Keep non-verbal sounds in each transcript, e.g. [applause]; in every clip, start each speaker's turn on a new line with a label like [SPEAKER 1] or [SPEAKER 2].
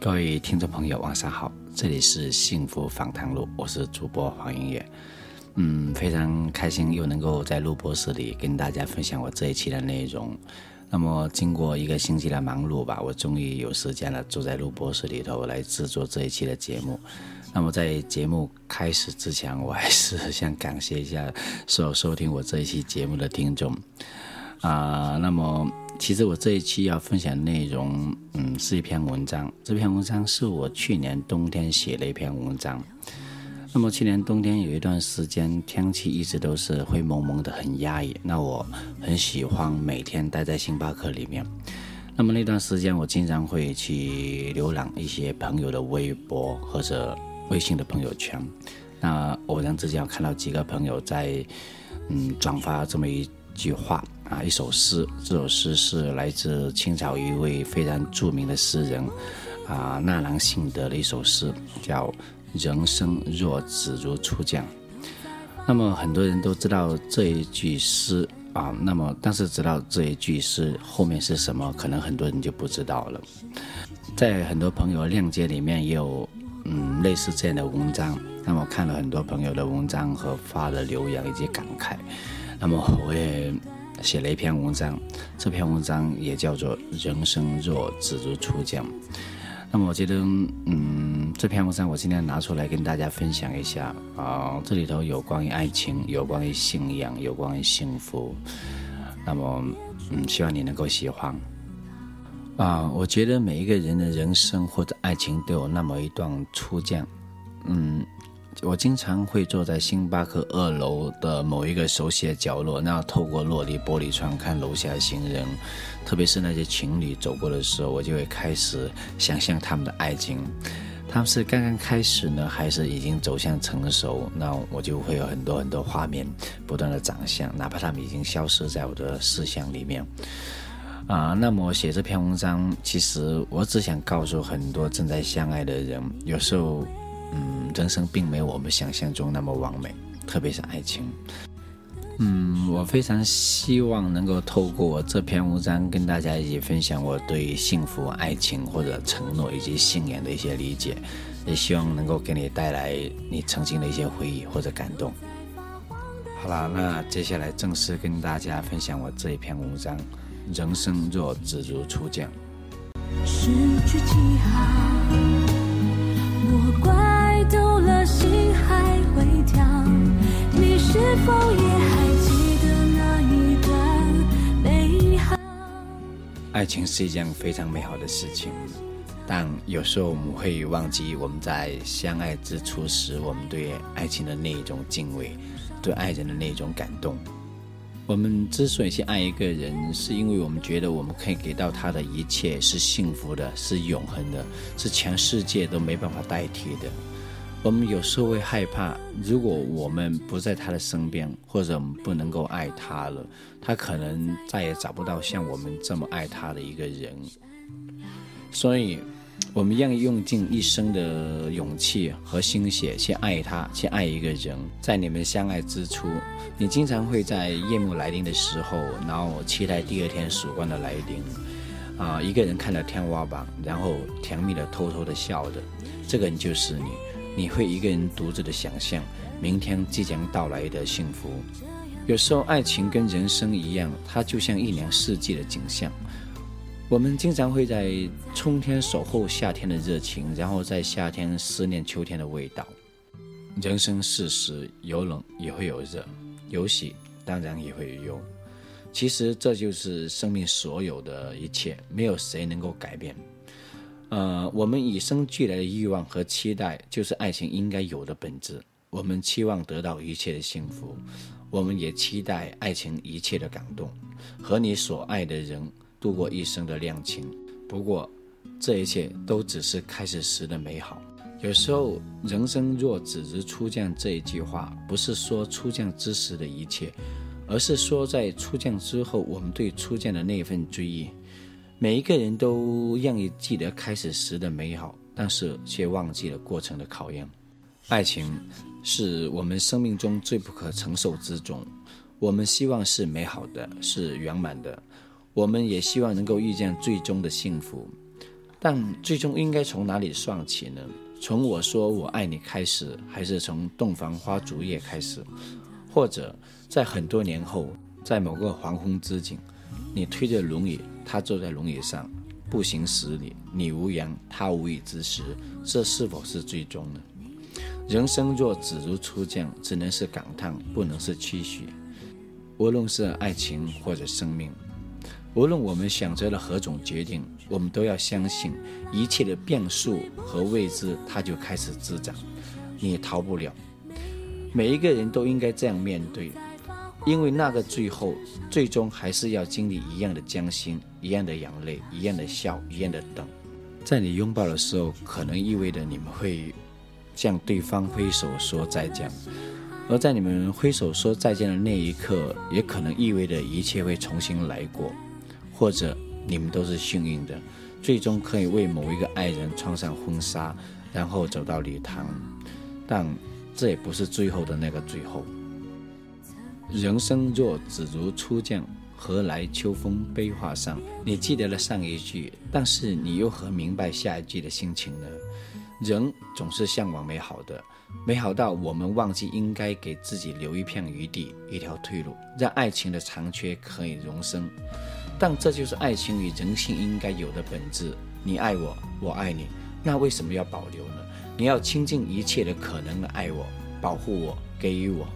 [SPEAKER 1] 各位听众朋友，晚上好，这里是幸福访谈录，我是主播黄英月。嗯，非常开心又能够在录播室里跟大家分享我这一期的内容。那么，经过一个星期的忙碌吧，我终于有时间了，坐在录播室里头来制作这一期的节目。那么，在节目开始之前，我还是 [laughs] 想感谢一下所有收听我这一期节目的听众。啊，那么其实我这一期要分享的内容，嗯，是一篇文章。这篇文章是我去年冬天写的一篇文章。那么去年冬天有一段时间，天气一直都是灰蒙蒙的，很压抑。那我很喜欢每天待在星巴克里面。那么那段时间，我经常会去浏览一些朋友的微博或者微信的朋友圈。那偶然之间，我看到几个朋友在嗯转发这么一句话啊，一首诗。这首诗是来自清朝一位非常著名的诗人啊纳兰性德的一首诗，叫。人生若只如初见，那么很多人都知道这一句诗啊，那么但是知道这一句诗后面是什么，可能很多人就不知道了。在很多朋友链接里面也有嗯类似这样的文章，那么看了很多朋友的文章和发的留言以及感慨，那么我也写了一篇文章，这篇文章也叫做《人生若只如初见》。那么我觉得，嗯，这篇文章我今天拿出来跟大家分享一下啊，这里头有关于爱情，有关于信仰，有关于幸福。那么，嗯，希望你能够喜欢。啊，我觉得每一个人的人生或者爱情都有那么一段初见，嗯。我经常会坐在星巴克二楼的某一个熟悉的角落，那透过落地玻璃窗看楼下的行人，特别是那些情侣走过的时候，我就会开始想象他们的爱情。他们是刚刚开始呢，还是已经走向成熟？那我就会有很多很多画面不断的长相，哪怕他们已经消失在我的思想里面。啊，那么写这篇文章，其实我只想告诉很多正在相爱的人，有时候。嗯，人生并没有我们想象中那么完美，特别是爱情。嗯，我非常希望能够透过我这篇文章跟大家一起分享我对幸福、爱情或者承诺以及信仰的一些理解，也希望能够给你带来你曾经的一些回忆或者感动。好了，那接下来正式跟大家分享我这一篇文章：人生若只如初见。失去记号，我怪。了心还会跳，你是否也还记得那一段美好？爱情是一件非常美好的事情，但有时候我们会忘记我们在相爱之初时，我们对爱情的那一种敬畏，对爱人的那一种感动。我们之所以去爱一个人，是因为我们觉得我们可以给到他的一切是幸福的，是永恒的，是全世界都没办法代替的。我们有时候会害怕，如果我们不在他的身边，或者我们不能够爱他了，他可能再也找不到像我们这么爱他的一个人。所以，我们要用尽一生的勇气和心血去爱他，去爱一个人。在你们相爱之初，你经常会在夜幕来临的时候，然后期待第二天曙光的来临。啊，一个人看着天花板，然后甜蜜的偷偷的笑着，这个人就是你。你会一个人独自的想象明天即将到来的幸福。有时候，爱情跟人生一样，它就像一年四季的景象。我们经常会在春天守候夏天的热情，然后在夏天思念秋天的味道。人生世事，有冷也会有热，有喜当然也会有忧。其实这就是生命所有的一切，没有谁能够改变。呃，我们与生俱来的欲望和期待，就是爱情应该有的本质。我们期望得到一切的幸福，我们也期待爱情一切的感动，和你所爱的人度过一生的恋情。不过，这一切都只是开始时的美好。有时候，人生若只如初见这一句话，不是说初见之时的一切，而是说在初见之后，我们对初见的那份追忆。每一个人都愿意记得开始时的美好，但是却忘记了过程的考验。爱情是我们生命中最不可承受之重。我们希望是美好的，是圆满的，我们也希望能够遇见最终的幸福。但最终应该从哪里算起呢？从我说我爱你开始，还是从洞房花烛夜开始？或者在很多年后，在某个黄昏之景，你推着轮椅，他坐在轮椅上，步行十里，你无言，他无语之时，这是否是最终呢？人生若只如初见，只能是感叹，不能是期许。无论是爱情或者生命，无论我们选择了何种决定，我们都要相信一切的变数和未知，它就开始滋长，你也逃不了。每一个人都应该这样面对，因为那个最后，最终还是要经历一样的艰辛，一样的眼泪，一样的笑，一样的等。在你拥抱的时候，可能意味着你们会向对方挥手说再见。而在你们挥手说再见的那一刻，也可能意味着一切会重新来过，或者你们都是幸运的，最终可以为某一个爱人穿上婚纱，然后走到礼堂。但这也不是最后的那个最后。人生若只如初见，何来秋风悲画扇？你记得了上一句，但是你又何明白下一句的心情呢？人总是向往美好的。美好到我们忘记应该给自己留一片余地，一条退路，让爱情的残缺可以容身。但这就是爱情与人性应该有的本质。你爱我，我爱你，那为什么要保留呢？你要倾尽一切的可能的爱我，保护我，给予我。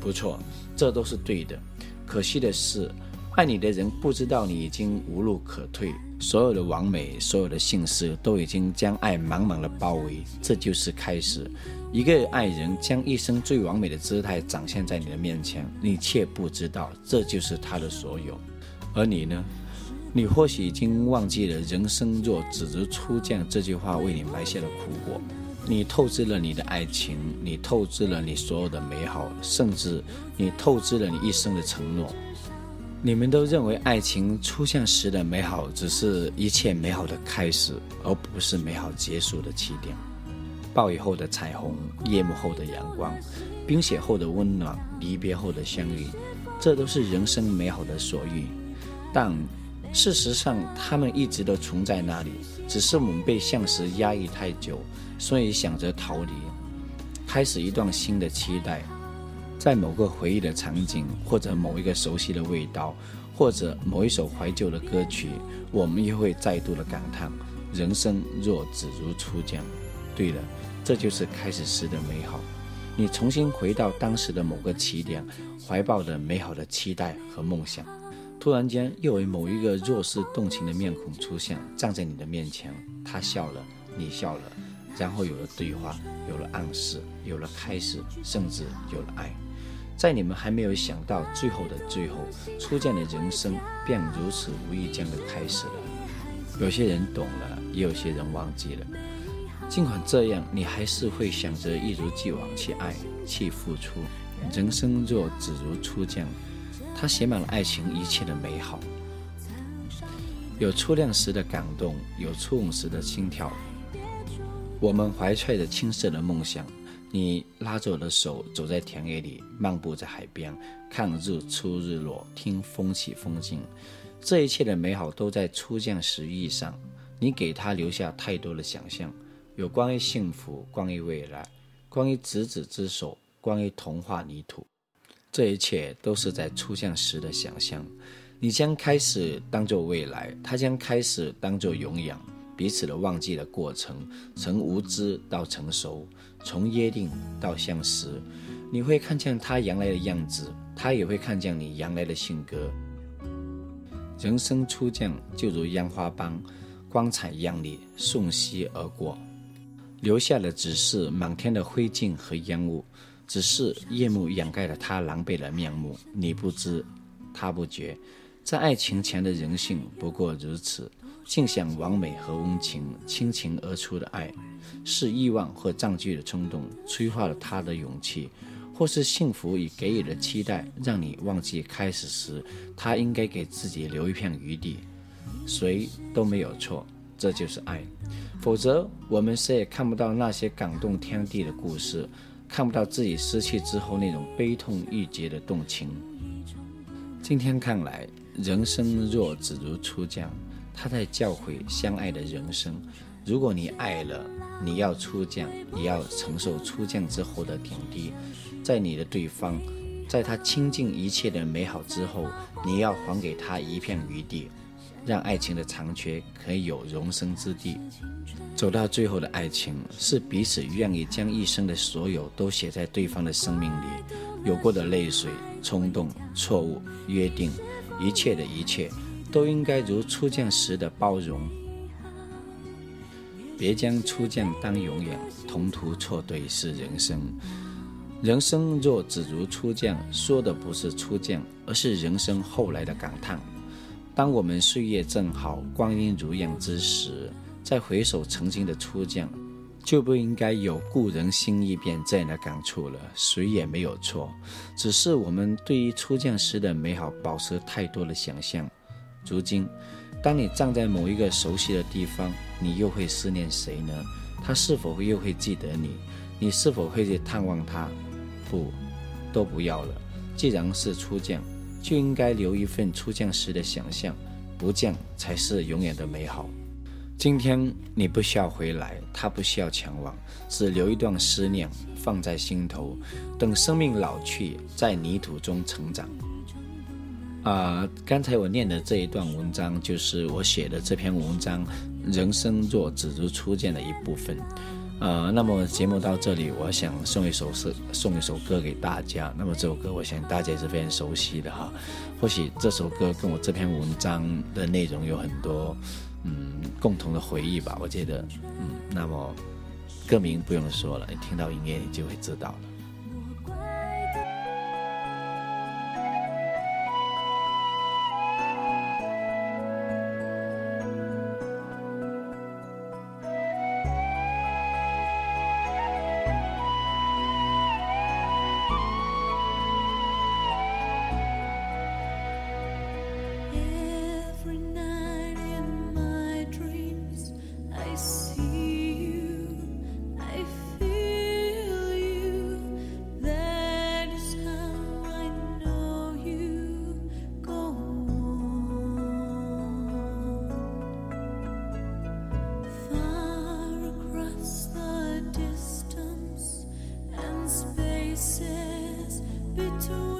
[SPEAKER 1] 不错，这都是对的。可惜的是，爱你的人不知道你已经无路可退。所有的完美，所有的幸事，都已经将爱满满的包围。这就是开始。一个爱人将一生最完美的姿态展现在你的面前，你却不知道这就是他的所有。而你呢？你或许已经忘记了“人生若只如初见”这句话为你埋下的苦果。你透支了你的爱情，你透支了你所有的美好，甚至你透支了你一生的承诺。你们都认为爱情出现时的美好只是一切美好的开始，而不是美好结束的起点。暴雨后的彩虹，夜幕后的阳光，冰雪后的温暖，离别后的相遇，这都是人生美好的所遇。但事实上，它们一直都存在那里，只是我们被现实压抑太久，所以想着逃离，开始一段新的期待。在某个回忆的场景，或者某一个熟悉的味道，或者某一首怀旧的歌曲，我们又会再度的感叹：人生若只如初见。对了，这就是开始时的美好。你重新回到当时的某个起点，怀抱着美好的期待和梦想。突然间，又有某一个弱势动情的面孔出现，站在你的面前。他笑了，你笑了，然后有了对话，有了暗示，有了开始，甚至有了爱。在你们还没有想到最后的最后，初见的人生便如此无意间的开始了。有些人懂了，也有些人忘记了。尽管这样，你还是会想着一如既往去爱，去付出。人生若只如初见，它写满了爱情一切的美好。有初恋时的感动，有初吻时的心跳。我们怀揣着青涩的梦想。你拉着我的手，走在田野里，漫步在海边，看日出日落，听风起风静。这一切的美好都在初见时遇上。你给他留下太多的想象，有关于幸福，关于未来，关于执子之手，关于童话泥土。这一切都是在初见时的想象。你将开始当做未来，他将开始当做永远。彼此的忘记的过程，从无知到成熟，从约定到相识，你会看见他原来的样子，他也会看见你原来的性格。人生初见就如烟花般光彩亮丽，瞬息而过，留下的只是满天的灰烬和烟雾，只是夜幕掩盖了他狼狈的面目。你不知，他不觉，在爱情前的人性不过如此。尽享完美和温情，倾情而出的爱，是欲望或占据的冲动催化了他的勇气，或是幸福与给予的期待，让你忘记开始时他应该给自己留一片余地。谁都没有错，这就是爱。否则，我们谁也看不到那些感动天地的故事，看不到自己失去之后那种悲痛欲绝的动情。今天看来，人生若只如初见，他在教诲相爱的人生。如果你爱了，你要出降，也要承受出降之后的点滴。在你的对方，在他倾尽一切的美好之后，你要还给他一片余地，让爱情的残缺可以有容身之地。走到最后的爱情，是彼此愿意将一生的所有都写在对方的生命里，有过的泪水、冲动、错误、约定，一切的一切，都应该如初见时的包容。别将初见当永远，同途错对是人生。人生若只如初见，说的不是初见，而是人生后来的感叹。当我们岁月正好，光阴如样之时，再回首曾经的初见，就不应该有故人心易变这样的感触了。谁也没有错，只是我们对于初见时的美好保持太多的想象。如今。当你站在某一个熟悉的地方，你又会思念谁呢？他是否又会记得你？你是否会去探望他？不，都不要了。既然是初见，就应该留一份初见时的想象，不见才是永远的美好。今天你不需要回来，他不需要前往，只留一段思念放在心头，等生命老去，在泥土中成长。啊，刚才我念的这一段文章，就是我写的这篇文章《人生若只如初见》的一部分。呃，那么节目到这里，我想送一首诗，送一首歌给大家。那么这首歌，我想大家也是非常熟悉的哈。或许这首歌跟我这篇文章的内容有很多嗯共同的回忆吧。我觉得，嗯，那么歌名不用说了，你听到音乐你就会知道了。to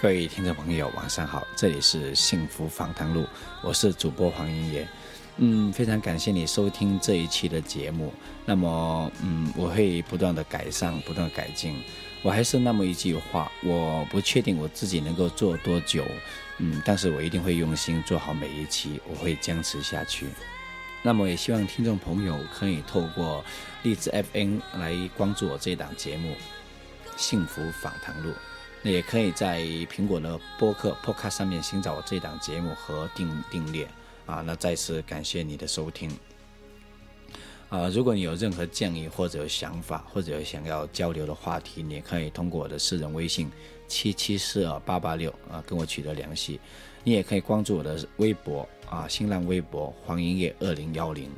[SPEAKER 1] 各位听众朋友，晚上好，这里是幸福访谈录，我是主播黄英爷。嗯，非常感谢你收听这一期的节目。那么，嗯，我会不断的改善，不断改进。我还是那么一句话，我不确定我自己能够做多久，嗯，但是我一定会用心做好每一期，我会坚持下去。那么，也希望听众朋友可以透过荔枝 FM 来关注我这档节目《幸福访谈录》。那也可以在苹果的播客 Podcast 上面寻找我这档节目和订订阅啊。那再次感谢你的收听啊！如果你有任何建议或者想法，或者想要交流的话题，你也可以通过我的私人微信七七四二八八六啊跟我取得联系。你也可以关注我的微博啊，新浪微博黄英业二零幺零。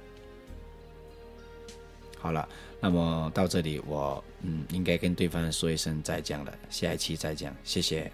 [SPEAKER 1] 好了。那么到这里，我嗯应该跟对方说一声再见了，下一期再见，谢谢。